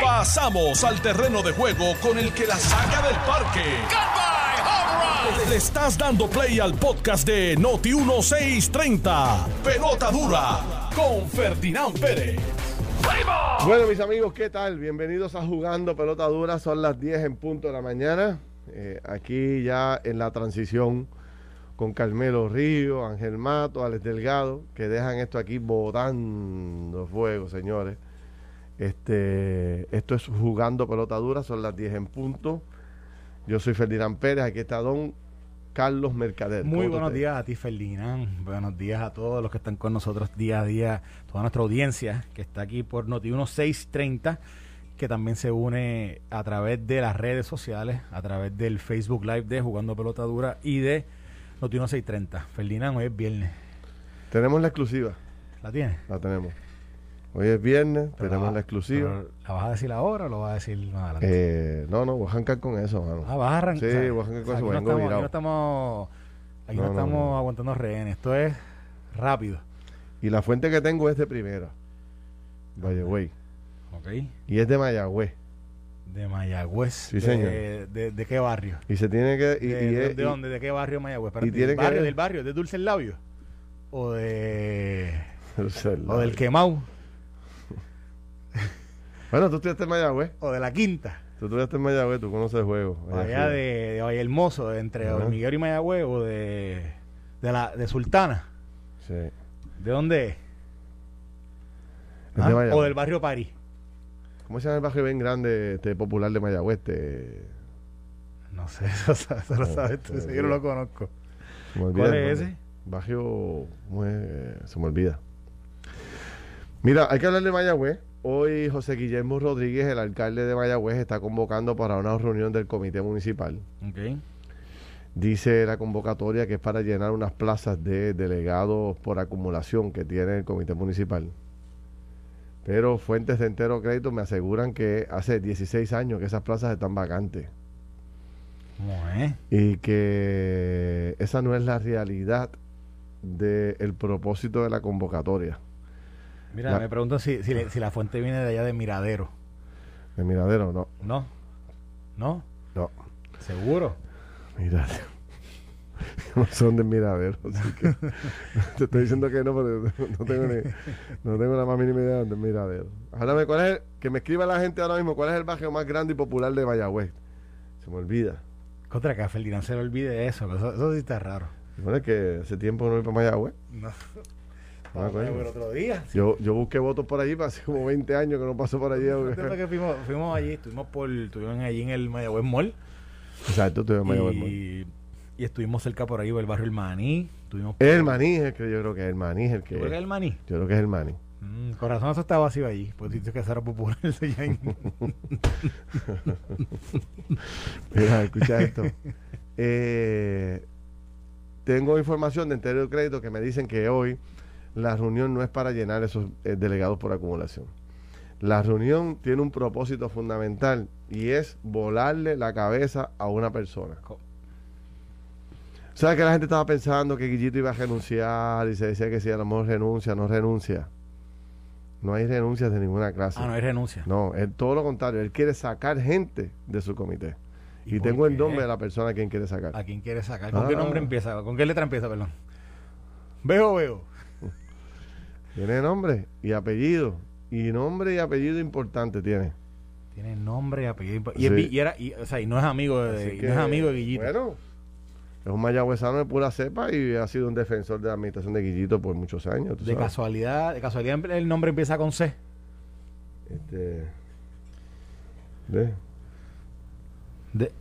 Pasamos al terreno de juego con el que la saca del parque. Le estás dando play al podcast de Noti 1630. Pelota dura con Ferdinand Pérez. Bueno, mis amigos, ¿qué tal? Bienvenidos a Jugando Pelota Dura. Son las 10 en punto de la mañana. Eh, aquí ya en la transición con Carmelo Río, Ángel Mato, Alex Delgado, que dejan esto aquí botando fuego, señores. Este, esto es Jugando Pelota Dura, son las 10 en punto. Yo soy Ferdinand Pérez, aquí está Don Carlos Mercader. Muy ¿Cómo buenos días a ti, Ferdinand. Buenos días a todos los que están con nosotros día a día, toda nuestra audiencia que está aquí por Noti 1630, que también se une a través de las redes sociales, a través del Facebook Live de Jugando Pelota Dura y de Noti 1630. Ferdinand, hoy es viernes. Tenemos la exclusiva, ¿La tienes? la tenemos. Hoy es viernes, Pero tenemos la exclusiva. ¿La vas a decir ahora o lo vas a decir más adelante? Eh, no, no, voy a arrancar con eso, mano. ah, vas a arrancar. sí, voy a arrancar con eso, aquí no vengo estamos, aquí no estamos, aquí no estamos no. aguantando rehenes. Esto es rápido. Y la fuente que tengo es de primera. Valleway. ¿Ok? Y es de Mayagüez. De Mayagüez. Sí, señor. De, de qué barrio? Y se tiene que. Y, ¿De, y de- es- de y- dónde? ¿De qué barrio Mayagüez? Tiene ¿Del que barrio? ver- ¿Del barrio? ¿De Dulce el Labio? ¿O de... o o del Quemau? Bueno, tú estuviste en Mayagüez. ¿O de la Quinta? Tú estuviste en Mayagüez, tú conoces el juego. ¿O allá de, de Valle Hermoso, entre Ajá. Hormiguero y Mayagüez? ¿O de, de, la, de Sultana? Sí. ¿De dónde es? de ¿Ah? Mayagüez. ¿O del barrio París? ¿Cómo se llama el barrio bien grande este, popular de Mayagüez? Este, No sé, eso, eso lo No, sabes tú, eso yo no lo conozco. olvida ¿Cuál es ese? Barrio. ¿cómo es? Se me olvida. Mira, hay que hablar de Mayagüez. Hoy José Guillermo Rodríguez, el alcalde de Mayagüez, está convocando para una reunión del comité municipal. Dice la convocatoria que es para llenar unas plazas de delegados por acumulación que tiene el comité municipal. Pero fuentes de entero crédito me aseguran que hace 16 años que esas plazas están vacantes ¿Cómo es? y que esa no es la realidad del propósito de la convocatoria. Mira, La- me pregunto si, si, le- si la fuente viene de allá de Miradero. De Miradero, no. ¿No? ¿No? No. ¿Seguro? Miradero. No son de Miradero, así que te estoy diciendo que no, pero no tengo, ni, no tengo la más mínima idea de dónde es Miradero. Háblame, ¿cuál es el- que me escriba la gente ahora mismo, ¿cuál es el barrio más grande y popular de Mayagüez? Se me olvida. Contra que a Ferdinand se le olvide eso, eso, eso sí está raro. Bueno, es que hace tiempo no voy para Mayagüez. No. Ah, otro día. Yo, yo busqué votos por allí, hace como 20 años que no paso por allí. Que fuimos, fuimos allí, estuvimos por, estuvimos allí en el Mayagüez Mall Exacto, estoy en Mayagüez. Mall. y, estuvimos cerca por ahí del barrio El Maní. Estuvimos el maní, es que yo creo que es el maní, es el que. ¿Tú crees que es el Maní? Yo creo que es el maní. Mm, corazón, eso está vacío allí. Pues dices que eso era popular. Mira, escucha esto. Eh, tengo información de entero crédito que me dicen que hoy la reunión no es para llenar esos eh, delegados por acumulación. La reunión tiene un propósito fundamental y es volarle la cabeza a una persona. ¿Sabes que la gente estaba pensando que Guillito iba a renunciar y se decía que si a lo mejor renuncia, no renuncia? No hay renuncias de ninguna clase. Ah, no hay renuncia. No, es todo lo contrario. Él quiere sacar gente de su comité. Y, tengo el nombre de la persona a quien quiere sacar. ¿A quién quiere sacar? ¿Con Ah. qué nombre empieza? ¿Con qué letra empieza, perdón? Veo, veo. Tiene nombre y apellido. Y nombre y apellido importante tiene. Tiene nombre y apellido. Y, es Sí. vi- y era, y, o sea, y no es amigo de, que, no es amigo de Guillito. Bueno, es un mayagüezano de pura cepa y ha sido un defensor de la administración de Guillito por muchos años. de sabes. casualidad, de casualidad el nombre empieza con C. Este, ¿ves? De-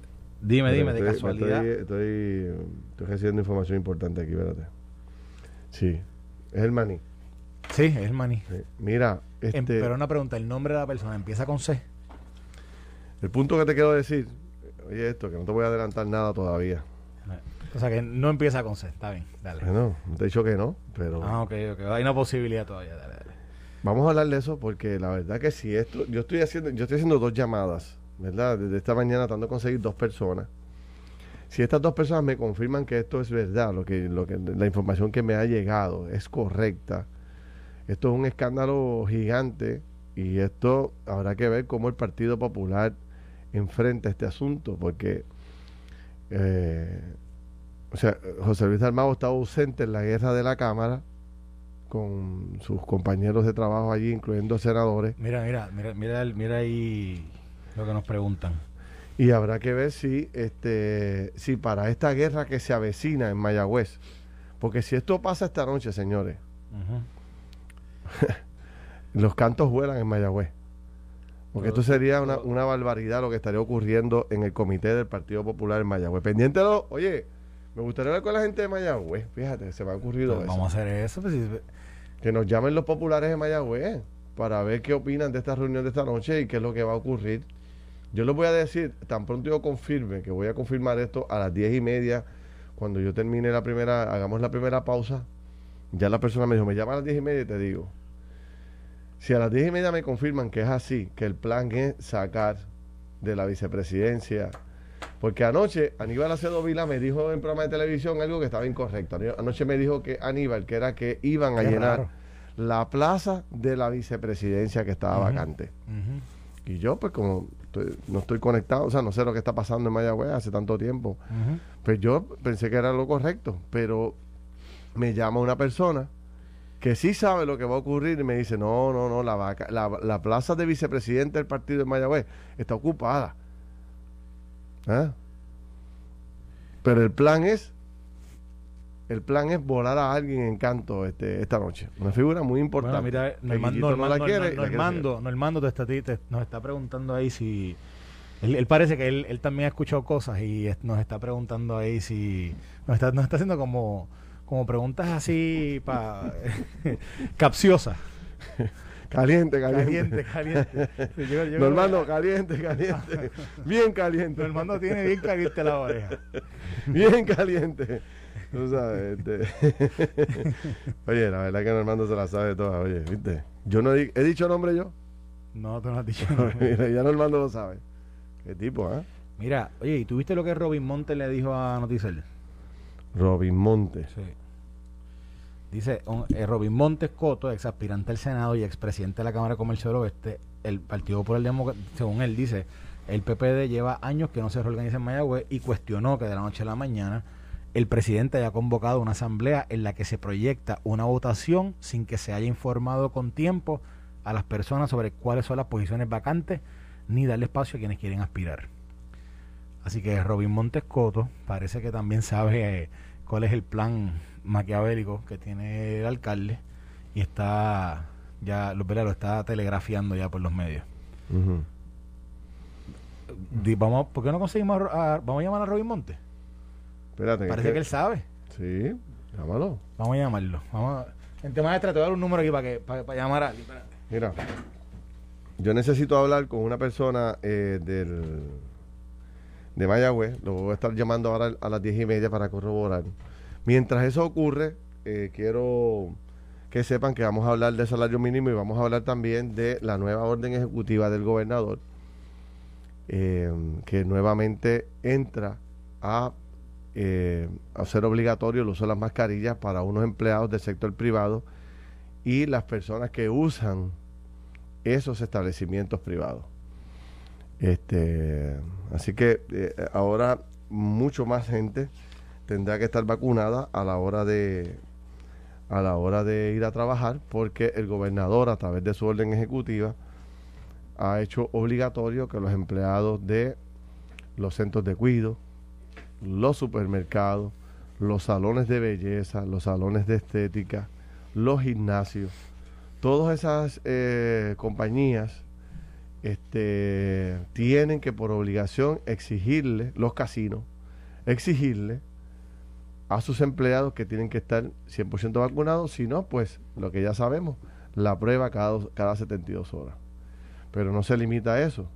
dime, dime, de casualidad. Estoy, estoy, estoy recibiendo información importante aquí, espérate. Sí, es el maní. Sí, es el maní. Sí. Mira, este, Em- pero una pregunta, ¿el nombre de la persona empieza con C? el punto que te quiero decir, oye esto, que no te voy a adelantar nada todavía. O sea, que no empieza con C. Está bien, dale. Bueno, no te he dicho que no, pero Ah, ok, ok. Hay una posibilidad todavía. Dale, dale. vamos a hablar de eso porque la verdad que si esto, yo estoy haciendo, yo estoy haciendo dos llamadas, ¿verdad? Desde esta mañana tratando de conseguir dos personas. Si estas dos personas me confirman que esto es verdad, lo que, lo que, la información que me ha llegado es correcta, esto es un escándalo gigante Y esto habrá que ver cómo el Partido Popular enfrenta este asunto, porque eh, o sea, José Luis Dalmau estaba ausente en la guerra de la Cámara con sus compañeros de trabajo allí, incluyendo senadores. Mira, mira, mira, mira, mira ahí lo que nos preguntan. Y habrá que ver si, este, si para esta guerra que se avecina en Mayagüez, porque si esto pasa esta noche, señores, los cantos vuelan en Mayagüez. Porque esto sería una, una, barbaridad lo que estaría ocurriendo en el comité del Partido Popular en Mayagüez. Pendiéntelo, oye, me gustaría hablar con la gente de Mayagüez. Fíjate, se me ha ocurrido eso. Vamos a hacer eso. Pues, que nos llamen los populares de Mayagüez para ver qué opinan de esta reunión de esta noche y qué es lo que va a ocurrir. Yo les voy a decir, tan pronto yo confirme, que voy a confirmar esto a las diez y media, cuando yo termine la primera, hagamos la primera pausa, ya la persona me dijo, me llama a las diez y media y te digo. Si a las diez y media me confirman que es así, que el plan es sacar de la vicepresidencia, porque anoche Aníbal Acedo Vila me dijo en programa de televisión algo que estaba incorrecto. Anoche me dijo que Aníbal, que era que iban a llenar la plaza de la vicepresidencia que estaba vacante. Y yo, pues como no estoy conectado, o sea, no sé lo que está pasando en Mayagüez hace tanto tiempo, pues yo pensé que era lo correcto, pero me llama una persona que sí sabe lo que va a ocurrir y me dice, no, no, no, la, vaca, la, plaza de vicepresidente del partido de Mayagüez está ocupada. ¿Ah? Pero el plan es el plan es volar a alguien en canto este, esta noche. Una figura muy importante. Bueno, mira, Normando, no, la quiere, Normando, te nos está preguntando ahí si... Él, parece que él, él, también ha escuchado cosas y nos está preguntando ahí si... Nos está, nos está haciendo como como preguntas así para capciosas. Caliente, caliente. Caliente, caliente. Normando, caliente, caliente. Bien caliente. Normando tiene bien caliente la oreja. Bien caliente. Tú sabes, este. Oye, la verdad que Normando se la sabe toda, oye, ¿viste? Yo no he, dicho nombre yo. No, tú no has dicho nombre. Mira, ya Normando lo sabe. Qué tipo, ¿eh? Mira, oye, ¿y tuviste lo que Robin Montes le dijo a Noticel? Robin Montes. Sí. Dice eh, Robin Montes ex aspirante al Senado y expresidente de la Cámara de Comercio del Oeste, el Partido por el Democracia, según él dice, el PPD lleva años que no se reorganiza en Mayagüez y cuestionó que de la noche a la mañana el presidente haya convocado una asamblea en la que se proyecta una votación sin que se haya informado con tiempo a las personas sobre cuáles son las posiciones vacantes ni darle espacio a quienes quieren aspirar. Así que Robin Montes Coto parece que también sabe eh, cuál es el plan maquiavélico que tiene el alcalde y está ya lo, lo está telegrafiando ya por los medios. vamos, ¿Por qué no conseguimos a, vamos a llamar a Robin Monte? Espérate. Parece que, él sabe. Sí, llámalo. Vamos a llamarlo. Vamos a, en tema de te voy a dar un número aquí para que para, llamar a alguien. Mira, yo necesito hablar con una persona eh, del de Mayagüez. Lo voy a estar llamando ahora a las diez y media para corroborar. Mientras eso ocurre, eh, quiero que sepan que vamos a hablar del salario mínimo y vamos a hablar también de la nueva orden ejecutiva del gobernador, eh, que nuevamente entra a eh, hacer obligatorio el uso de las mascarillas para unos empleados del sector privado y las personas que usan esos establecimientos privados. Este, así que ahora mucho más gente tendrá que estar vacunada a la hora de a la hora de ir a trabajar porque el gobernador a través de su orden ejecutiva ha hecho obligatorio que los empleados de los centros de cuido, los supermercados, los salones de belleza, los salones de estética, los gimnasios, todas esas eh, compañías este, tienen que por obligación exigirle, los casinos, exigirle a sus empleados que tienen que estar 100% vacunados, si no, pues lo que ya sabemos, la prueba cada, cada 72 horas. Pero no se limita a eso,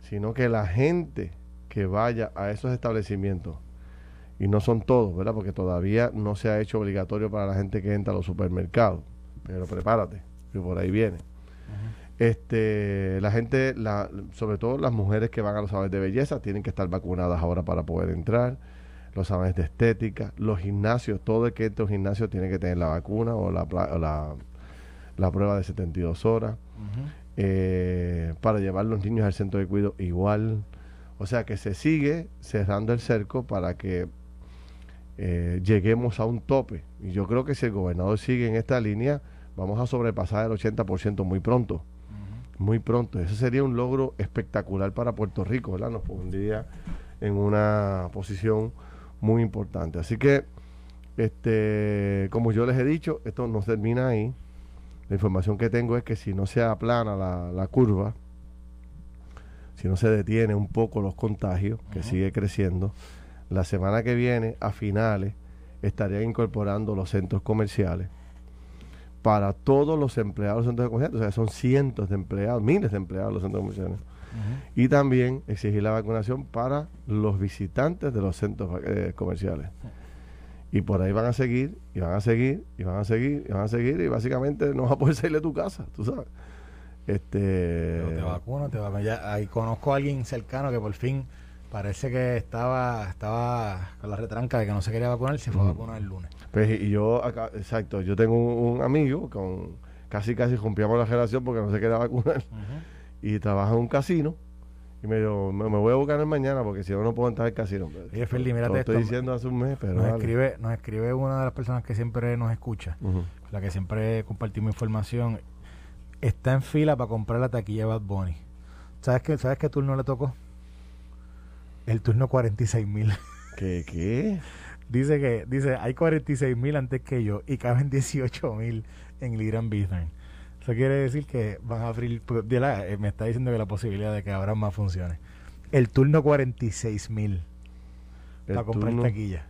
sino que la gente que vaya a esos establecimientos, y no son todos, ¿verdad? Porque todavía no se ha hecho obligatorio para la gente que entra a los supermercados, pero prepárate, que por ahí viene. Este, la gente, la, sobre todo las mujeres que van a los salones de belleza, tienen que estar vacunadas ahora para poder entrar los salones de estética, los gimnasios, todo el que entre un gimnasio tiene que tener la vacuna o la, la, prueba de 72 horas. eh, para llevar los niños al centro de cuidado igual. O sea que se sigue cerrando el cerco para que eh, lleguemos a un tope. Y yo creo que si el gobernador sigue en esta línea, vamos a sobrepasar el 80% muy pronto. Muy pronto. Eso sería un logro espectacular para Puerto Rico, ¿verdad? Nos pondría en una posición muy importante. Así que, este, como yo les he dicho, esto no termina ahí. La información que tengo es que si no se aplana la, la curva, si no se detiene un poco los contagios, que sigue creciendo, la semana que viene, a finales, estarían incorporando los centros comerciales para todos los empleados de los centros comerciales. O sea, son cientos de empleados, miles de empleados de los centros comerciales. Y también exigir la vacunación para los visitantes de los centros eh, comerciales. Y por ahí van a seguir, y van a seguir, y van a seguir, y van a seguir, y básicamente no vas a poder salir de tu casa, tú sabes. Este, Pero te vacunas, te vacunas. Ya, ahí conozco a alguien cercano que por fin parece que estaba estaba con la retranca de que no se quería vacunar y se fue a vacunar el lunes. Pues y yo acá, exacto, yo tengo un, amigo con casi casi rompíamos la relación porque no se quería vacunar y trabaja en un casino y me dijo, me, voy a buscar mañana porque si no no puedo entrar al casino. Oye, Lo esto. estoy diciendo hace un mes, pero nos escribe, nos escribe una de las personas que siempre nos escucha, la que siempre compartimos información. Está en fila para comprar la taquilla de Bad Bunny. ¿Sabes qué, ¿Sabes qué turno le tocó? El turno 46 mil. ¿Qué? ¿Qué? Dice que dice hay 46 mil antes que yo y caben 18 mil en Liran Bitcoin. Eso quiere decir que van a abrir. pues, de la- eh, me está diciendo que la posibilidad de que abran más funciones. El turno 46 mil para comprar turno- taquilla.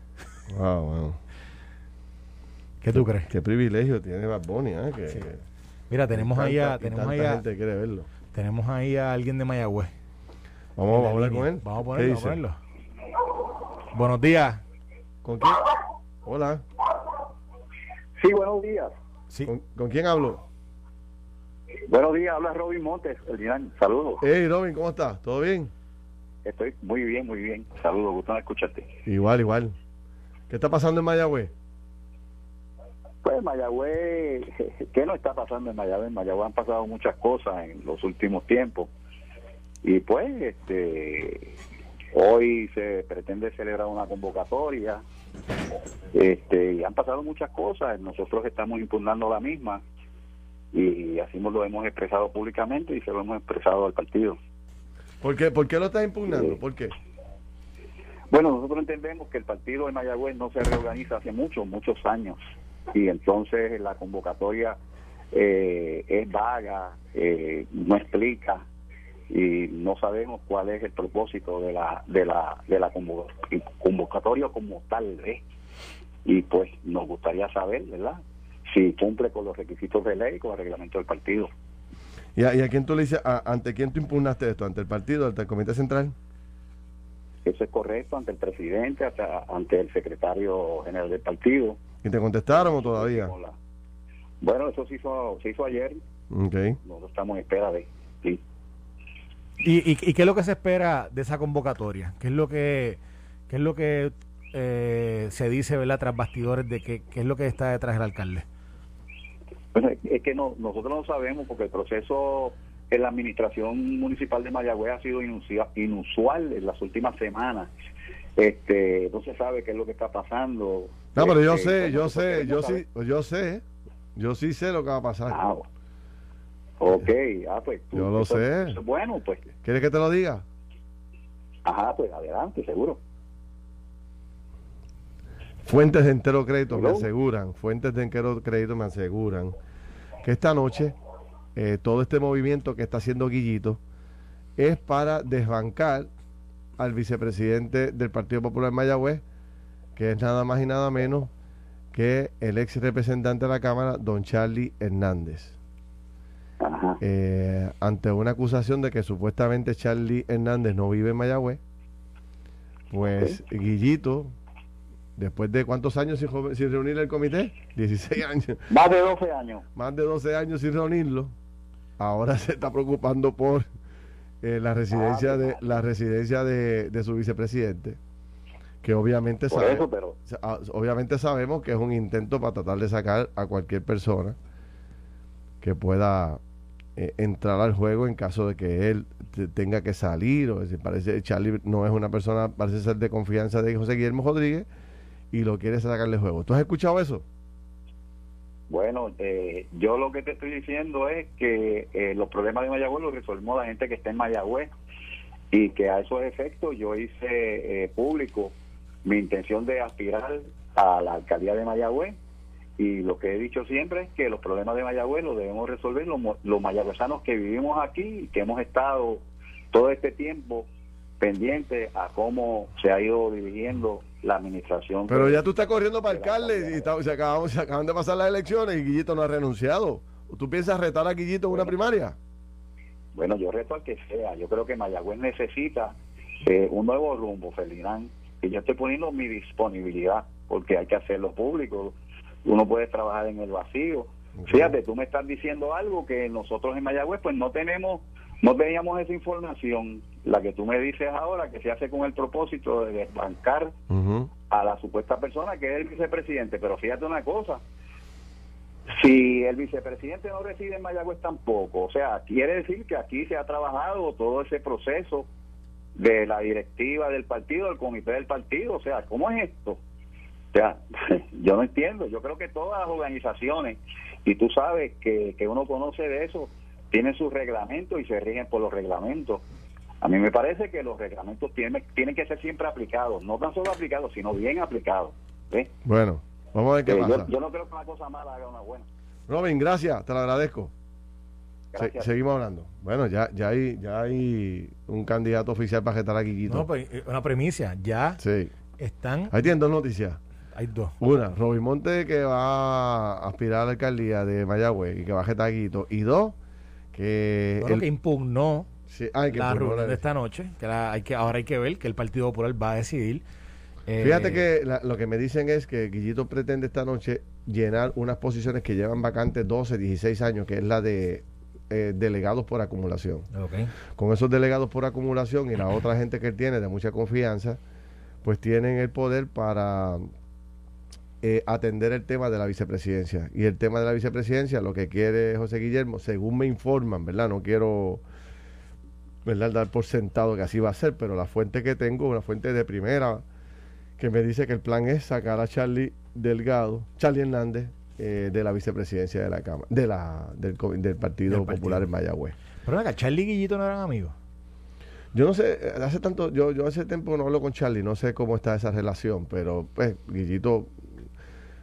Wow, wow. ¿Qué tú crees? Qué privilegio tiene Bad Bunny, ¿eh? Que, Sí. que Mira, tenemos tanta- ahí a, tenemos ahí a, gente quiere verlo. tenemos ahí a alguien de Mayagüez. Vamos, a hablar con él. Vamos a ¿Qué ponerlo, vamos a dice? ponerlo. Buenos días. ¿Con quién? Hola. Sí, buenos días. Sí. ¿Con, con quién hablo? Buenos días, habla Robin Montes, Ferdinand. Saludos. Hey, Robin, ¿cómo estás? ¿Todo bien? Estoy muy bien, muy bien. Saludos, gusto en escucharte. Igual, igual. ¿Qué está pasando en Mayagüez? Pues Mayagüez, ¿qué no está pasando en Mayagüez? En Mayagüez han pasado muchas cosas en los últimos tiempos. Y pues, este, hoy se pretende celebrar una convocatoria. Este, y han pasado muchas cosas. Nosotros estamos impugnando la misma. Y así lo hemos expresado públicamente y se lo hemos expresado al partido. ¿Por qué, ¿Por qué lo estás impugnando? ¿Por qué? Bueno, nosotros entendemos que el partido de Mayagüez no se reorganiza hace muchos, muchos años. Y entonces la convocatoria eh, es vaga, eh, no explica y no sabemos cuál es el propósito de la de la de la convo- convocatoria como tal ¿eh? y pues nos gustaría saber verdad si cumple con los requisitos de ley con el reglamento del partido ¿Y a, y a quién tú le dices, a- ante quién tú impugnaste esto? ¿Ante el partido, ante el comité central? eso es correcto ante el presidente hasta- ante el secretario general del partido ¿Y te contestaron o todavía? Bueno, eso se hizo, se hizo ayer. Ok. Nosotros estamos en espera de. Sí. ¿Y, y, y qué es lo que se espera de esa convocatoria? ¿Qué es lo que, qué es lo que eh, se dice, ¿verdad, tras bastidores de que, qué es lo que está detrás del alcalde? Bueno, es- es que no, nosotros no sabemos porque el proceso en la administración municipal de Mayagüez ha sido inusual en las últimas semanas. Este, no se sabe qué es lo que está pasando. No, pero yo Este, sé, pues yo sé, yo sí, yo sé, yo sí sé lo que va a pasar. Ah, ok, ah, pues. tú- Yo lo eso- sé. eso Bueno, pues, ¿Quieres que te lo diga? ajá, pues adelante, seguro. Fuentes de entero crédito me aseguran, fuentes de entero crédito me aseguran que esta noche eh, todo este movimiento que está haciendo Guillito es para desbancar al vicepresidente del Partido Popular Mayagüez, que es nada más y nada menos que el ex representante de la Cámara, don Charlie Hernández. Eh, ante una acusación de que supuestamente Charlie Hernández no vive en Mayagüez, pues Guillito, después de cuántos años sin, reunir el comité, 16 años, Más de 12 años. más de 12 años sin reunirlo, ahora se está preocupando por eh, la residencia de la residencia de, de su vicepresidente, que obviamente sabe- eso, pero sa- ah, obviamente sabemos que es un intento para tratar de sacar a cualquier persona que pueda eh, entrar al juego en caso de que él tenga que salir. O decir, parece Charlie no es una persona, parece ser de confianza de José Guillermo Rodríguez y lo quiere sacarle juego. ¿Tú has escuchado eso? Bueno, eh, yo lo que te estoy diciendo es que eh, los problemas de Mayagüez los resolvimos la gente que está en Mayagüez y que a esos efectos yo hice eh, público mi intención de aspirar a la alcaldía de Mayagüez y lo que he dicho siempre es que los problemas de Mayagüez los debemos resolver los, los mayagüezanos que vivimos aquí y que hemos estado todo este tiempo pendientes a cómo se ha ido dirigiendo la administración. Pero ya tú estás corriendo para alcalde y se, acaban, de pasar las elecciones y Guillito no ha renunciado. ¿Tú piensas retar a Guillito en una primaria? Bueno, yo reto al que sea. Yo creo que Mayagüez necesita eh, un nuevo rumbo, Ferdinand. Y yo estoy poniendo mi disponibilidad porque hay que hacerlo público. Uno puede trabajar en el vacío. Fíjate, tú me estás diciendo algo que nosotros en Mayagüez pues no tenemos, no teníamos esa información la que tú me dices ahora, que se hace con el propósito de desbancar a la supuesta persona que es el vicepresidente. Pero fíjate una cosa, si el vicepresidente no reside en Mayagüez tampoco, o sea, quiere decir que aquí se ha trabajado todo ese proceso de la directiva del partido, del comité del partido, o sea, ¿cómo es esto? O sea, yo no entiendo, yo creo que todas las organizaciones, y tú sabes que, que uno conoce de eso, tienen sus reglamentos y se rigen por los reglamentos. A mí me parece que los reglamentos tienen, tienen que ser siempre aplicados, no tan solo aplicados, sino bien aplicados. Bueno, vamos a ver qué eh, pasa. Yo, no creo que una cosa mala haga una buena. Robin, gracias, te lo agradezco. seguimos hablando. Bueno, ya, ya, hay, ya hay un candidato oficial para gestar a Quiquito. No, pues, eh, una premisa, ya sí. están... Ahí tienen dos noticias. Hay dos. Una, Robin Monte que va a aspirar a la alcaldía de Mayagüez y que va a gestar a Quiquito. Y dos, que... Bueno, que impugnó la reunión de esta noche, que, hay que ahora hay que ver que el Partido Popular va a decidir. Fíjate eh, que lo que me dicen es que Guillito pretende esta noche llenar unas posiciones que llevan vacantes 12, 16 años, que es la de eh, delegados por acumulación. Con esos delegados por acumulación y la otra gente que él tiene de mucha confianza, pues tienen el poder para eh, atender el tema de la vicepresidencia. Y el tema de la vicepresidencia, lo que quiere José Guillermo, según me informan, ¿verdad? No quiero ¿verdad? dar por sentado que así va a ser, pero la fuente que tengo, una fuente de primera, que me dice que el plan es sacar a Charlie Delgado, Charlie Hernández, eh, de la vicepresidencia de la Cámara, de la, del, Partido Popular en Mayagüez. Pero acá, Charlie y Guillito no eran amigos. Yo no sé, eh, hace tanto, yo, yo hace tiempo no hablo con Charlie, no sé cómo está esa relación, pero pues Guillito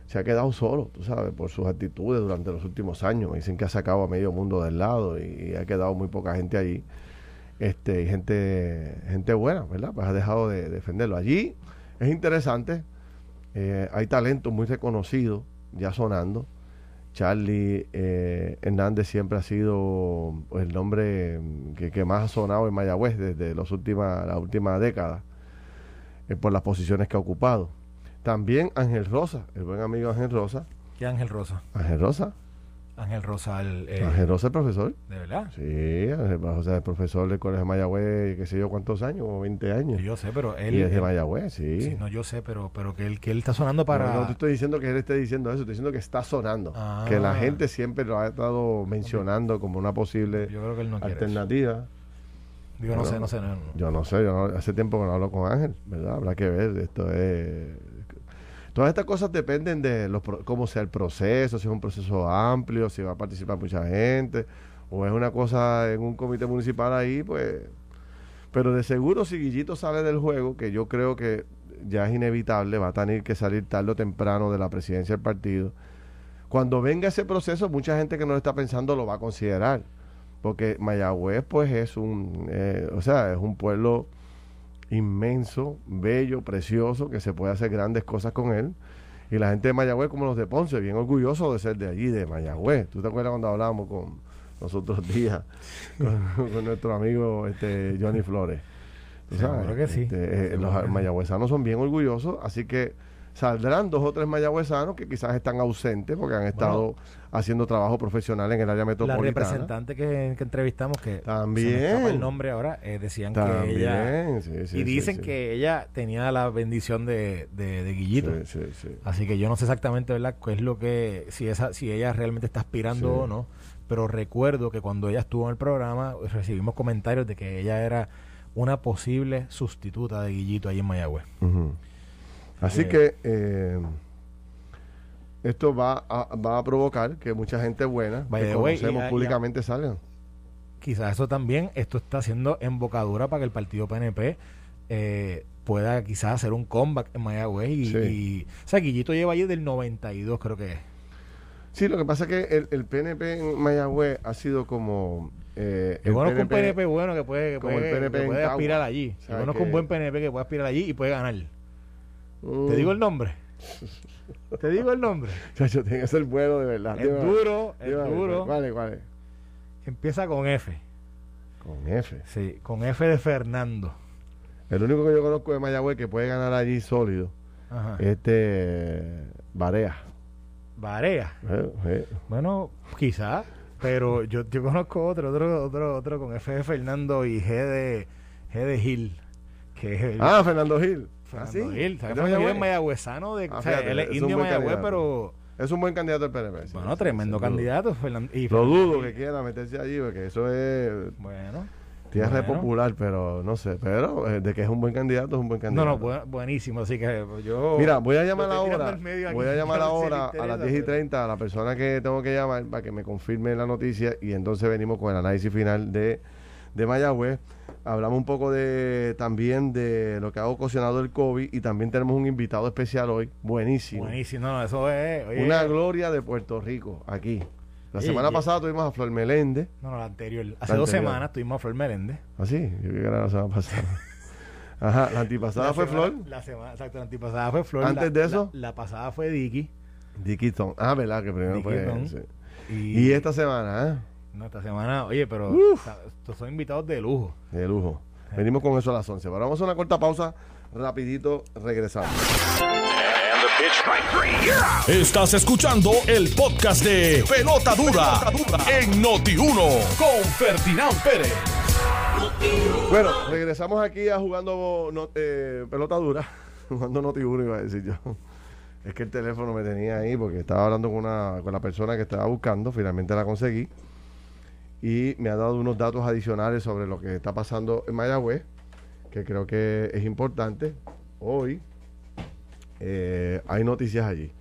se ha quedado solo, tú sabes, por sus actitudes durante los últimos años. Dicen que ha sacado a medio mundo del lado y ha quedado muy poca gente allí este, gente, gente buena, ¿verdad? Pues ha dejado de defenderlo. Allí es interesante, eh, hay talento muy reconocido ya sonando. Charlie eh, Hernández siempre ha sido el nombre que, más ha sonado en Mayagüez desde los últimas, la última década, eh, por las posiciones que ha ocupado. También Ángel Rosa, el buen amigo Ángel Rosa. ¿Qué Ángel Rosa? Ángel Rosa, Ángel Rosal. Eh, Ángel Rosal, profesor. ¿De verdad? Sí, Ángel Rosal es profesor del Colegio de Mayagüez, qué sé yo cuántos años, como 20 años. Yo sé, pero él. Y es de Mayagüez, sí. sí. No, yo sé, pero, pero que, él, que él está sonando para. No, no te estoy diciendo que él esté diciendo eso, estoy diciendo que está sonando. Que la ah. gente siempre lo ha estado mencionando como una posible yo creo que él no alternativa. Digo, no sé, no sé. Yo no sé, yo hace tiempo que no hablo con Ángel, ¿verdad? Habrá que ver, esto es Todas estas cosas dependen de los, cómo sea el proceso, si es un proceso amplio, si va a participar mucha gente, o es una cosa en un comité municipal ahí, pues... Pero de seguro si Guillito sale del juego, que yo creo que ya es inevitable, va a tener que salir tarde o temprano de la presidencia del partido. Cuando venga ese proceso, mucha gente que no lo está pensando lo va a considerar. Porque Mayagüez, pues, es un, eh, o sea, es un pueblo inmenso, bello, precioso, que se puede hacer grandes cosas con él. Y la gente de Mayagüez, como los de Ponce, bien orgulloso de ser de allí, de Mayagüez. ¿Tú te acuerdas cuando hablábamos con nosotros días, con, nuestro amigo este, Johnny Flores? que sí. Este, eh, los mayagüezanos son bien orgullosos, así que saldrán dos o tres mayagüezanos que quizás están ausentes porque han estado haciendo trabajo profesional en el área metropolitana. La representante que, entrevistamos, que también el nombre ahora, eh, decían que ella y dicen que ella tenía la bendición de, de, de Guillito. Así que yo no sé exactamente, ¿verdad? qué es lo que si esa si ella realmente está aspirando o no, pero recuerdo que cuando ella estuvo en el programa recibimos comentarios de que ella era una posible sustituta de Guillito ahí en Mayagüez. Así eh, que eh, esto va a, va a provocar que mucha gente buena que conocemos públicamente salgan. Quizás eso también, esto está haciendo embocadura para que el partido PNP eh, pueda quizás hacer un comeback en Mayagüez. Y, o sea, Guillito lleva allí del 92, creo que es. Sí, lo que pasa es que el, el PNP en Mayagüez ha sido como... Eh, el bueno un PNP bueno que puede, puede, aspirar allí. El bueno un buen PNP que puede aspirar allí y puede ganar. ¿Te mm. digo el nombre? Te digo el nombre. Chacho, tiene que ser bueno de verdad. Es duro, es duro. Vale, vale. Empieza con F. Con F. Sí, con F de Fernando. El único que yo conozco de Mayagüez que puede ganar allí sólido. Este. Barea. Barea. Bueno, quizás. Pero yo, yo conozco otro, otro, otro, otro con F de Fernando y G de G de Gil. Que ah, Fernando Gil. Fernando ¿Ah, Gil. Fernando es mayagüezano, de, ah, o sea, él es, indio mayagüez, pero... Es un buen candidato al PNP. bueno, tremendo candidato. y Lo dudo que quiera meterse allí, porque eso es... Bueno. Tierra popular, pero no sé. Pero eh, de que es un buen candidato, es un buen candidato. No, no, buenísimo. Así que yo. Mira, voy a llamar ahora. Voy a llamar ahora a las 10 y 30 a la persona que tengo que llamar para que me confirme la noticia y entonces venimos con el análisis final de, de Mayagüez. Hablamos un poco de también de lo que ha ocasionado el COVID y también tenemos un invitado especial hoy, buenísimo. Buenísimo, no, eso es... Una gloria de Puerto Rico, aquí. La semana pasada tuvimos a Flor Meléndez. No, no, la anterior. Hace dos semanas tuvimos a Flor Meléndez. ¿Ah, sí? Yo creo que era la semana pasada. Ajá, la antipasada fue Flor. La semana, exacto, la antipasada fue Flor. Antes de eso. La, pasada fue Dicky. Dicky Tom. Ah, ¿verdad? Que primero fue. Y, y, esta semana, ¿eh? No, esta semana, oye, pero estos son invitados de lujo. De lujo. Venimos con eso a las 11. Ahora vamos a una corta pausa. Rapidito, regresamos. Estás escuchando el podcast de Pelota Dura, en Noti1 con Ferdinand Pérez. Bueno, regresamos aquí a jugando eh, Pelota Dura. Jugando Noti1 iba a decir yo. Es que el teléfono me tenía ahí porque estaba hablando con, una, con la persona que estaba buscando. Finalmente la conseguí y me ha dado unos datos adicionales sobre lo que está pasando en Mayagüez, que creo que es importante. Hoy eh, hay noticias allí.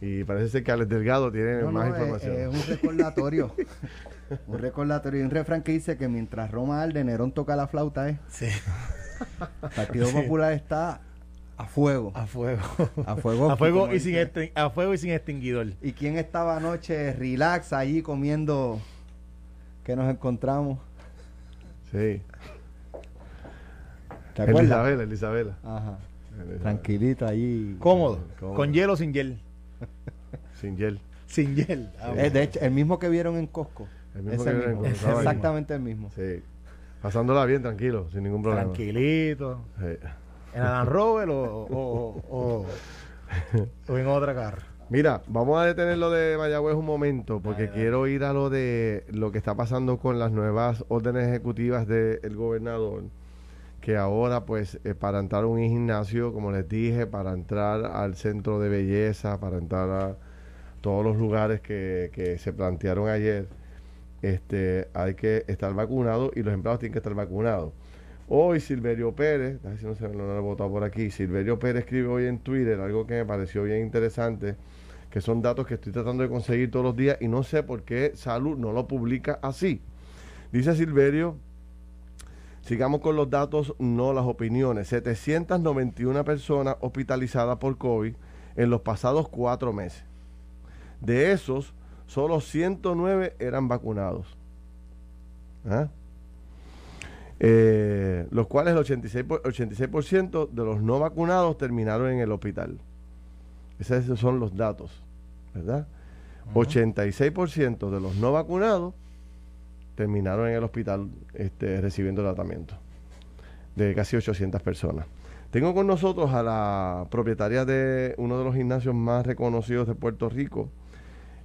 Y parece ser que Alex Delgado tiene más información. Es, un recordatorio. un recordatorio y un refrán que dice que mientras Roma arde, Nerón toca la flauta, ¿eh? Sí. El Partido Popular está a fuego. A fuego. A fuego. a, fuego y sin a fuego y sin extinguidor. ¿Y quién estaba anoche relax allí comiendo que nos encontramos. Sí. ¿Te acuerdas? Elisabela, Elisabela. Ajá. Tranquilito ahí. Cómodo. ¿Con hielo o sin hiel? sin hiel. Sin hiel. Ah, de hecho, el mismo que vieron en Costco. El mismo que vieron en Costco. Exactamente el mismo. Sí. Pasándola bien, tranquilo, sin ningún problema. Tranquilito. Sí. ¿En Adam Rover o, o, o, o en otra carro? Mira, vamos a detener lo de Mayagüez un momento, porque quiero ir a lo de lo que está pasando con las nuevas órdenes ejecutivas del gobernador, que ahora, pues, eh, para entrar a un gimnasio, como les dije, para entrar al centro de belleza, para entrar a todos los lugares que, que se plantearon ayer, este, hay que estar vacunado y los empleados tienen que estar vacunados. Hoy Silverio Pérez, a ver si no se lo he votado por aquí, Silverio Pérez escribe hoy en Twitter algo que me pareció bien interesante que son datos que estoy tratando de conseguir todos los días y no sé por qué Salud no lo publica así. Dice Silverio, sigamos con los datos, no las opiniones. 791 personas hospitalizadas por COVID en los pasados cuatro meses. De esos, solo 109 eran vacunados. ¿Ah? Eh, los cuales el 86%, 86 de los no vacunados terminaron en el hospital. Esos son los datos, ¿verdad? 86% de los no vacunados terminaron en el hospital este, recibiendo tratamiento, de casi 800 personas. Tengo con nosotros a la propietaria de uno de los gimnasios más reconocidos de Puerto Rico,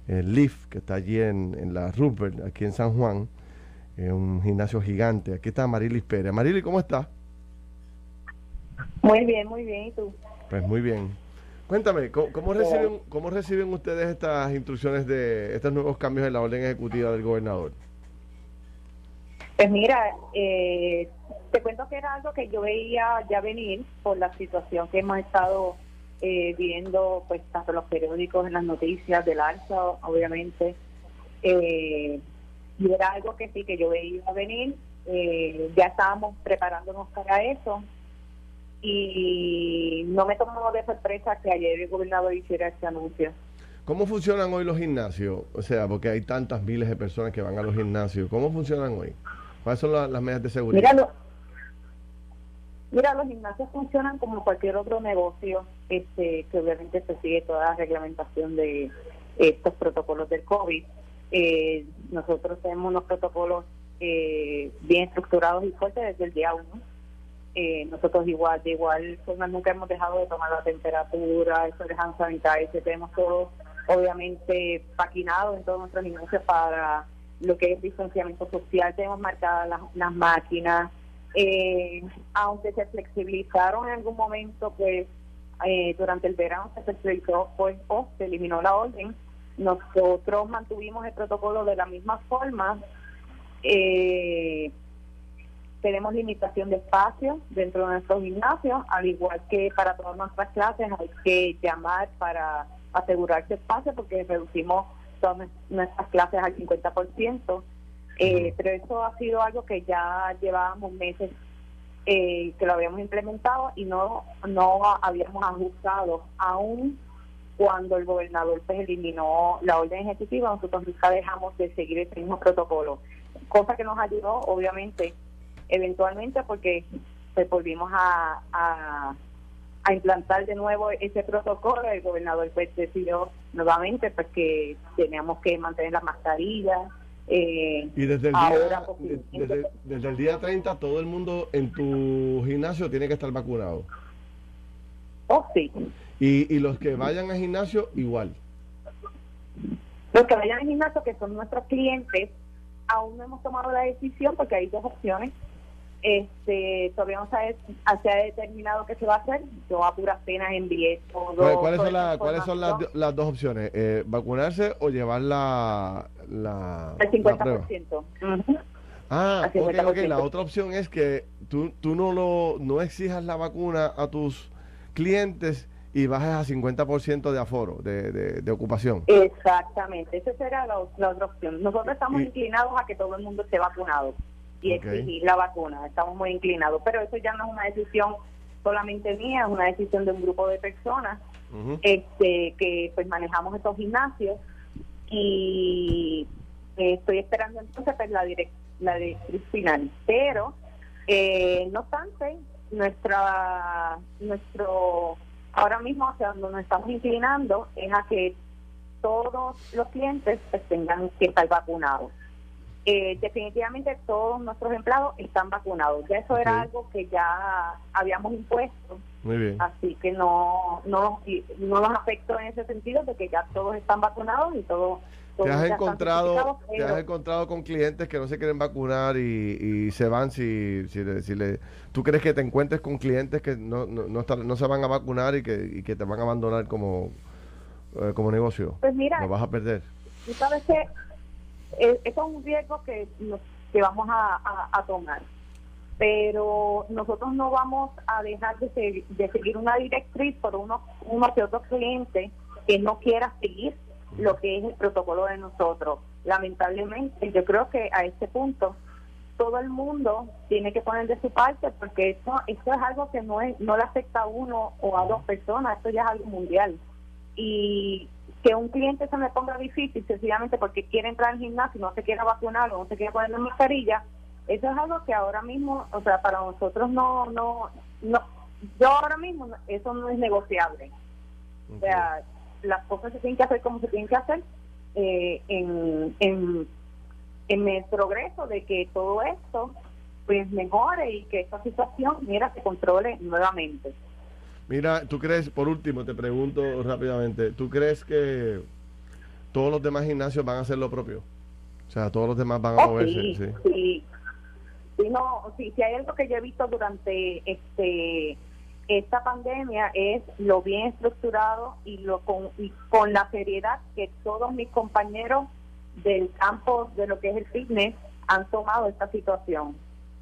el LIF, que está allí en, la Rupert, aquí en San Juan, es un gimnasio gigante. Aquí está Marilis Pérez. Marilis, ¿cómo está? Muy bien, muy bien. ¿Y tú? Pues muy bien. Cuéntame, ¿cómo, reciben, ¿cómo reciben ustedes estas instrucciones de estos nuevos cambios en la orden ejecutiva del gobernador? Pues mira, eh, te cuento que era algo que yo veía ya venir por la situación que hemos estado eh, viendo, pues tanto en los periódicos, en las noticias del alza, obviamente. Eh, y era algo que sí, que yo veía venir. Eh, ya estábamos preparándonos para eso y no me tomó de sorpresa que ayer el gobernador hiciera este anuncio. ¿Cómo funcionan hoy los gimnasios? O sea, porque hay tantas miles de personas que van a los gimnasios. ¿Cómo funcionan hoy? ¿Cuáles son las, medidas de seguridad? Mira, mira, los gimnasios funcionan como cualquier otro negocio este, que obviamente se sigue toda la reglamentación de estos protocolos del COVID. Eh, nosotros tenemos unos protocolos eh, bien estructurados y fuertes desde el día uno eh, nosotros igual, de igual forma nunca hemos dejado de tomar la temperatura, de hand sanitizer, tenemos todo obviamente paquinado en todos nuestros negocios para lo que es distanciamiento social, tenemos marcadas las, máquinas, eh, aunque se flexibilizaron en algún momento, pues eh, durante el verano se flexibilizó pues, o se eliminó la orden, nosotros mantuvimos el protocolo de la misma forma. Eh, tenemos limitación de espacio dentro de nuestros gimnasios, al igual que para todas nuestras clases hay que llamar para asegurarse espacio porque reducimos todas nuestras clases al 50%, eh, pero eso ha sido algo que ya llevábamos meses eh, que lo habíamos implementado y no, no habíamos ajustado. Aún cuando el gobernador pues eliminó la orden ejecutiva, nosotros nunca dejamos de seguir ese mismo protocolo, cosa que nos ayudó obviamente eventualmente porque pues volvimos a, a, implantar de nuevo ese protocolo, el gobernador pues decidió nuevamente pues que teníamos que mantener la mascarilla. Eh, y desde el, día, desde, el día 30 todo el mundo en tu gimnasio tiene que estar vacunado. Oh, sí. Y, y los que vayan al gimnasio, igual. Los que vayan al gimnasio, que son nuestros clientes, aún no hemos tomado la decisión porque hay dos opciones este, todavía no se ha determinado qué se va a hacer. Yo a puras penas envié todo. ¿Cuáles son, ¿cuáles son las, las, dos opciones? Eh, ¿Vacunarse o llevar la, la, El 50%. Ah, ok, La otra opción es que tú, tú no, lo, no exijas la vacuna a tus clientes y bajes a 50% de aforo, de, de, ocupación. Exactamente, esa será la, otra opción. Nosotros estamos inclinados a que todo el mundo esté vacunado y exigir la vacuna. Estamos muy inclinados, pero eso ya no es una decisión solamente mía, es una decisión de un grupo de personas este, que pues manejamos estos gimnasios y eh, estoy esperando entonces pues, la, la directriz final. Pero, eh, no obstante, nuestra nuestro ahora mismo hacia donde nos estamos inclinando es a que todos los clientes pues, tengan que estar vacunados. Eh, definitivamente todos nuestros empleados están vacunados. Ya eso era algo que ya habíamos impuesto. Muy bien. Así que no, no, no nos afectó en ese sentido de que ya todos están vacunados y todo. ¿Te has, encontrado, ¿Te has encontrado con clientes que no se quieren vacunar y, se van si, si, le, ¿Tú crees que te encuentres con clientes que no, no, no, se van a vacunar y que, y que te van a abandonar como, eh, como negocio? Pues mira. Lo vas a perder. Tú sabes que eso es un riesgo que, que vamos a, tomar. Pero nosotros no vamos a dejar de, de seguir una directriz por uno, uno que otro cliente que no quiera seguir lo que es el protocolo de nosotros. Lamentablemente, yo creo que a este punto todo el mundo tiene que poner de su parte porque esto, esto es algo que no, es, no le afecta a uno o a dos personas, esto ya es algo mundial. Y que un cliente se me ponga difícil sencillamente porque quiere entrar al gimnasio y no se quiere vacunar o no se quiere poner la mascarilla, eso es algo que ahora mismo, o sea, para nosotros no, no, no, yo ahora mismo eso no es negociable. O sea, las cosas se tienen que hacer como se tienen que hacer eh, en, en, en el progreso de que todo esto pues mejore y que esta situación, mira, se controle nuevamente. Mira, tú crees, por último, te pregunto rápidamente, ¿tú crees que todos los demás gimnasios van a hacer lo propio? O sea, todos los demás van a Oh, moverse. sí, Sí. sí. Sí, no, sí, si hay algo que yo he visto durante este esta pandemia es lo bien estructurado y lo con, y con la seriedad que todos mis compañeros del campo de lo que es el fitness han tomado esta situación.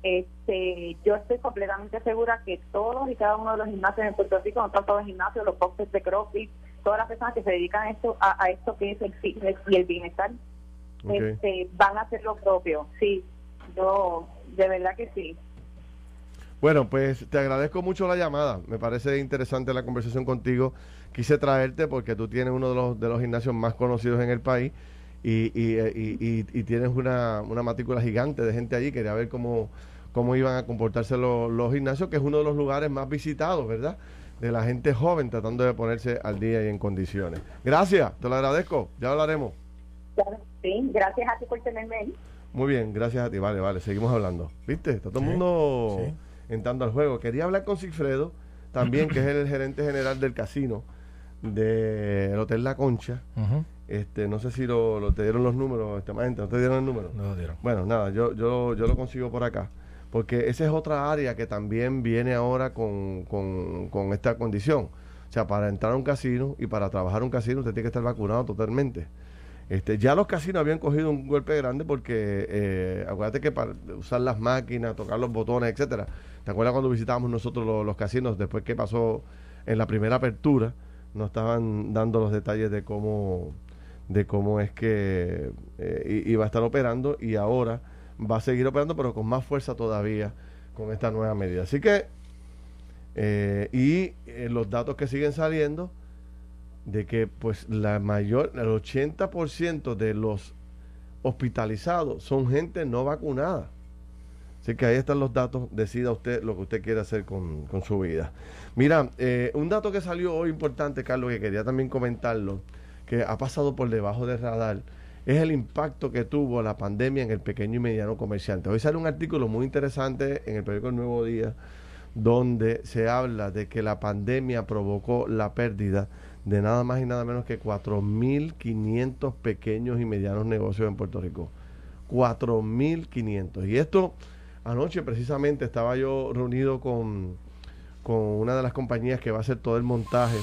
Este, yo estoy completamente segura que todos y cada uno de los gimnasios en Puerto Rico, no tanto los gimnasios, los boxes de CrossFit, todas las personas que se dedican a esto, a, a esto que es el fitness y el bienestar, este, van a hacer lo propio. Sí, yo de verdad que sí. Bueno, pues te agradezco mucho la llamada. Me parece interesante la conversación contigo. Quise traerte porque tú tienes uno de los, de los gimnasios más conocidos en el país y, y, eh, y- y- y tienes una, una matrícula gigante de gente allí. Quería ver cómo, cómo iban a comportarse los, los gimnasios, que es uno de los lugares más visitados, ¿verdad? De la gente joven tratando de ponerse al día y en condiciones. Gracias, te lo agradezco. Ya hablaremos. Claro, Sí, gracias a ti por tenerme ahí. Muy bien, gracias a ti. Vale, vale, seguimos hablando. ¿Viste? Está todo el Sí, mundo sí. entrando al juego. Quería hablar con Sigfredo, también, que es el gerente general del casino del Hotel La Concha. Ujú. Este, no sé si lo, lo- te dieron los números, este, gente, ¿no te dieron el número? No lo dieron. Bueno, nada, yo, yo, yo lo consigo por acá. Porque esa es otra área que también viene ahora con, con, esta condición. O sea, para entrar a un casino y para trabajar un casino usted tiene que estar vacunado totalmente. Este, ya los casinos habían cogido un golpe grande porque eh, acuérdate que para usar las máquinas, tocar los botones, etcétera. ¿Te acuerdas cuando visitábamos nosotros los, los casinos después que pasó en la primera apertura? Nos estaban dando los detalles de cómo de cómo es que eh, iba a estar operando y ahora va a seguir operando pero con más fuerza todavía con esta nueva medida. Así que eh, y eh, los datos que siguen saliendo de que pues la mayor, el 80% de los hospitalizados son gente no vacunada. Así que ahí están los datos, decida usted lo que usted quiere hacer con, con su vida. Mira, eh, un dato que salió hoy importante, Carlos, que quería también comentarlo, que ha pasado por debajo del radar, es el impacto que tuvo la pandemia en el pequeño y mediano comerciante. Hoy sale un artículo muy interesante en el periódico El Nuevo Día, donde se habla de que la pandemia provocó la pérdida de nada más y nada menos que 4.500 pequeños y medianos negocios en Puerto Rico. 4.500. Y esto, anoche precisamente estaba yo reunido con, con una de las compañías que va a hacer todo el montaje,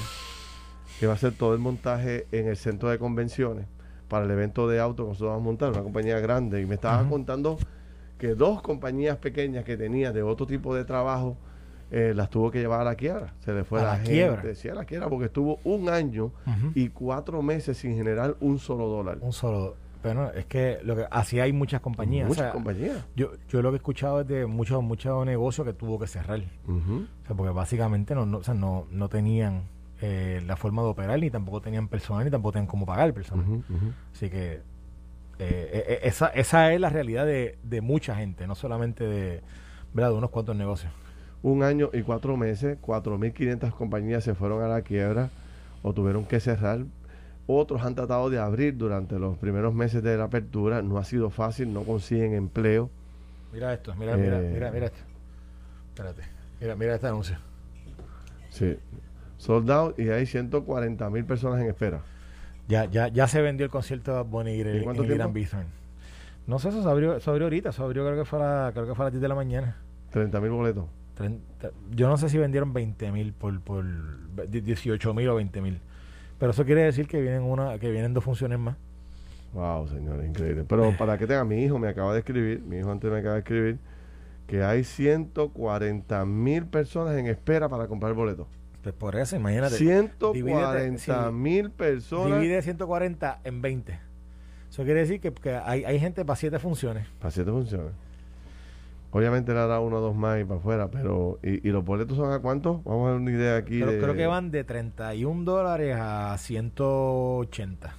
que va a hacer todo el montaje en el centro de convenciones para el evento de auto que nosotros vamos a montar, una compañía grande. Y me estaba Ujú. contando que dos compañías pequeñas que tenía de otro tipo de trabajo eh, las tuvo que llevar a la quiebra. Se le fue ¿A la, la gente. quiebra? Sí, a la quiebra porque estuvo un año y cuatro meses sin generar un solo dólar. Un solo. Pero no, es que, lo que así hay muchas compañías. Muchas o sea, compañías. Yo, yo lo que he escuchado es de muchos muchos negocios que tuvo que cerrar. O sea, porque básicamente no, no, o sea, no, no tenían eh, la forma de operar, ni tampoco tenían personal, ni tampoco tenían cómo pagar el personal. Así que eh, eh, esa, esa es la realidad de, de mucha gente, no solamente de, ¿verdad? de unos cuantos negocios. Un año y cuatro meses, 4.500 compañías se fueron a la quiebra o tuvieron que cerrar. Otros han tratado de abrir durante los primeros meses de la apertura. No ha sido fácil, no consiguen empleo. Mira esto, mira, mira, mira, mira esto. Espérate, mira, mira este anuncio. Sí. Sold out y hay 140 mil personas en espera. Ya, ya, ya se vendió el concierto de Bad Bunny y ¿En el, en. No sé, eso se abrió, se abrió ahorita, se abrió creo que fue a, creo que fue a las 10 de la mañana. 30 mil boletos. Treinta- yo no sé si vendieron 20 mil por, por 18 mil o 20 mil. Pero eso quiere decir que vienen una que vienen dos funciones más. Wow, señor, increíble. Pero para que tenga, mi hijo me acaba de escribir, mi hijo antes me acaba de escribir, que hay 140 mil personas en espera para comprar boletos. Pues por eso, imagínate. 140 mil personas. Divide 140 en 20. Eso quiere decir que, que hay, hay gente para siete funciones. Para siete funciones. Obviamente le hará uno o dos más y para afuera, pero. ¿y, y los boletos son a cuánto? Vamos a ver una idea aquí. Creo, de- creo que van de 31 dólares a 180.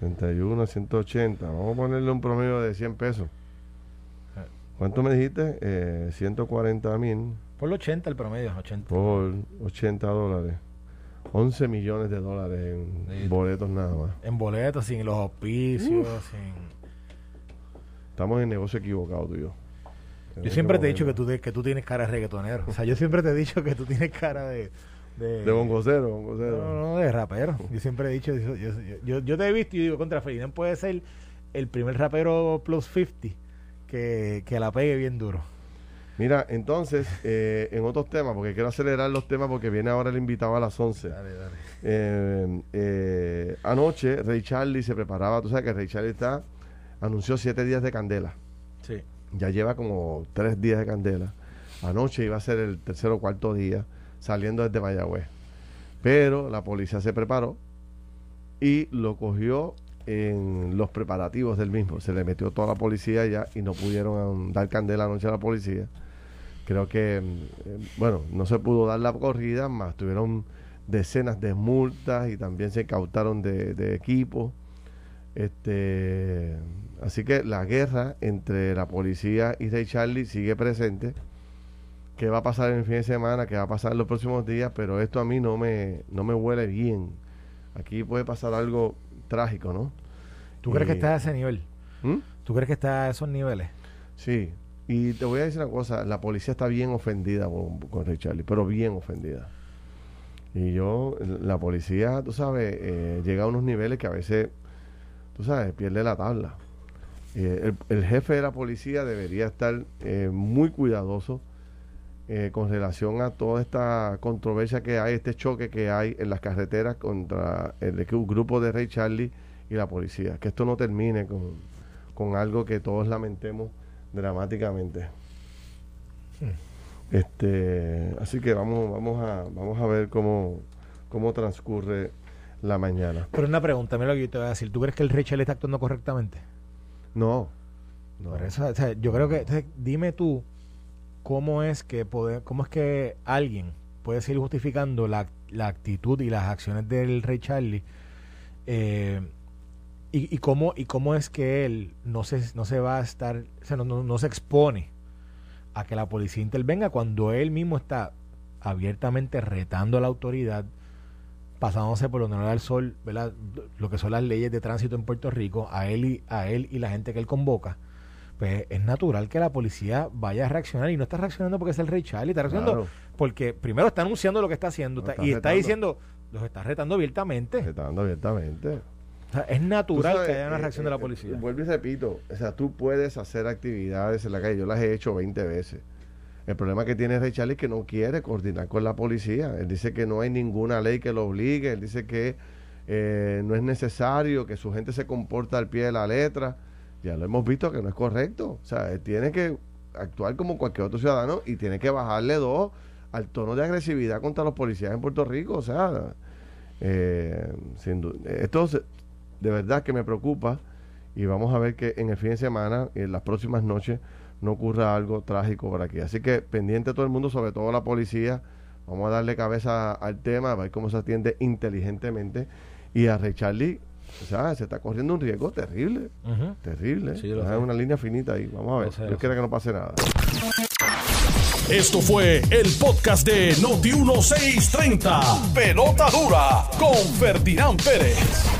31 a 180. Vamos a ponerle un promedio de 100 pesos. Eh. ¿Cuánto me dijiste? Eh, 140 mil Por los 80 el promedio, 80. por 80 dólares. 11 millones de dólares en Sí. boletos nada más. En boletos, sin los auspicios, sin... Estamos en negocio equivocado tú y yo. Yo siempre te he dicho que tú, que tú tienes cara de reggaetonero. O sea, yo siempre te he dicho que tú tienes cara de... De, de bongocero, No, no, de rapero. Yo siempre he dicho, yo, yo, yo, te he visto y digo, contra Ferdinand puede ser el primer rapero plus 50 que, que la pegue bien duro. Mira, entonces, eh, en otros temas, porque quiero acelerar los temas porque viene ahora el invitado a las 11. Dale, dale. Eh, eh, anoche, Ray Charlie se preparaba, tú sabes que Ray Charlie está, anunció siete días de candela. Sí. Ya lleva como tres días de candela. Anoche iba a ser el tercer o cuarto día saliendo desde Mayagüez. Pero la policía se preparó y lo cogió en los preparativos del mismo. Se le metió toda la policía ya y no pudieron dar candela anoche a la policía. Creo que, mm, bueno, no se pudo dar la corrida, más tuvieron decenas de multas y también se incautaron de, de equipos. Este, así que la guerra entre la policía y Ray Charlie sigue presente. ¿Qué va a pasar en el fin de semana? ¿Qué va a pasar en los próximos días? Pero esto a mí no me, no me huele bien. Aquí puede pasar algo trágico, ¿no? ¿Tú crees que está a ese nivel? ¿Mm? ¿Tú crees que está a esos niveles? Sí. Y te voy a decir una cosa, la policía está bien ofendida con, con Ray Charlie, pero bien ofendida. Y yo, la policía, tú sabes, eh, llega a unos niveles que a veces, tú sabes, pierde la tabla. Eh, el, jefe de la policía debería estar eh, muy cuidadoso con relación a toda esta controversia que hay, este choque que hay en las carreteras contra el, grupo de Ray Charlie y la policía. Que esto no termine con, con algo que todos lamentemos dramáticamente. Hmm. Este, así que vamos, vamos a, vamos a ver cómo, cómo transcurre la mañana. Pero una pregunta, mira lo que yo te voy a decir. ¿Tú crees que el Rachel está actuando correctamente? No. no. eso, yo creo que, dime tú, ¿cómo es que poder, cómo es que alguien puede seguir justificando la, la actitud y las acciones del Rey Charlie? Eh, y, cómo, ¿Y cómo es que él no se, no se va a estar, o sea, no, no, se expone a que la policía intervenga cuando él mismo está abiertamente retando a la autoridad, pasándose por honor al sol, ¿verdad? lo que son las leyes de tránsito en Puerto Rico, a él y, a él y la gente que él convoca? Pues es natural que la policía vaya a reaccionar y no está reaccionando porque es el rey Charlie, está reaccionando porque primero está anunciando lo que está haciendo y está diciendo, los está retando abiertamente. Retando abiertamente es natural que haya una eh, reacción de la eh, policía. vuelvo y repito, o sea, tú puedes hacer actividades en la calle, yo las he hecho 20 veces. El problema que tiene Ray Charlie es que no quiere coordinar con la policía. Él dice que no hay ninguna ley que lo obligue, él dice que eh, no es necesario, que su gente se comporta al pie de la letra. Ya lo hemos visto que no es correcto. O sea, él tiene que actuar como cualquier otro ciudadano y tiene que bajarle dos al tono de agresividad contra los policías en Puerto Rico. O sea, eh, sin esto de verdad que me preocupa y vamos a ver que en el fin de semana y en las próximas noches no ocurra algo trágico por aquí. Así que pendiente todo el mundo, sobre todo la policía, vamos a darle cabeza al tema, a ver cómo se atiende inteligentemente y a Ray Charlie, o sea, se está corriendo un riesgo terrible, terrible. Sí, Hay una línea finita ahí, vamos a ver. Yo quiero que no pase nada. Esto fue el podcast de Noti 1630. Pelota dura con Ferdinand Pérez.